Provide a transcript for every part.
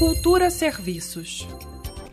Cultura Serviços.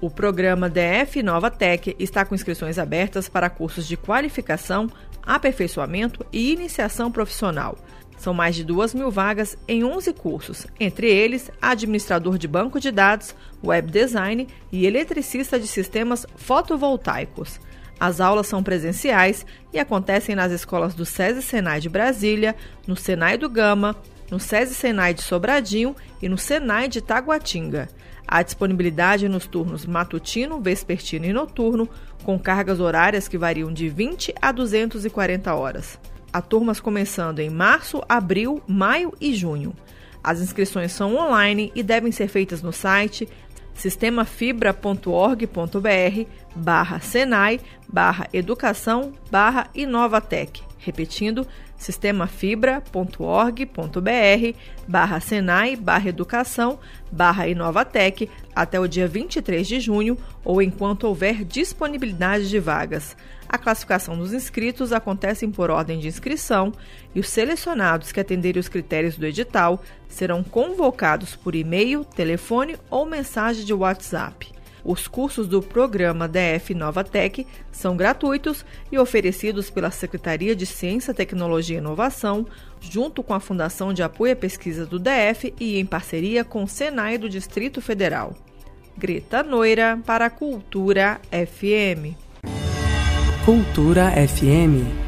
O programa DF Nova Tech está com inscrições abertas para cursos de qualificação, aperfeiçoamento e iniciação profissional. São mais de duas mil vagas em 11 cursos, entre eles administrador de banco de dados, web design e eletricista de sistemas fotovoltaicos. As aulas são presenciais e acontecem nas escolas do SESI Senai de Brasília, no Senai do Gama, no SESI Senai de Sobradinho e no Senai de Taguatinga. Há disponibilidade nos turnos matutino, vespertino e noturno, com cargas horárias que variam de 20 a 240 horas. Há turmas começando em março, abril, maio e junho. As inscrições são online e devem ser feitas no site sistemafibra.org.br barra Senai barra Educação barra Inovatec. Repetindo, sistemafibra.org.br barra Senai barra Educação barra Inovatec até o dia 23 de junho ou enquanto houver disponibilidade de vagas. A classificação dos inscritos acontece por ordem de inscrição e os selecionados que atenderem os critérios do edital serão convocados por e-mail, telefone ou mensagem de WhatsApp. Os cursos do programa DF Nova Tech são gratuitos e oferecidos pela Secretaria de Ciência, Tecnologia e Inovação, junto com a Fundação de Apoio à Pesquisa do DF e em parceria com o Senai do Distrito Federal. Greta Noira para Cultura FM. Cultura FM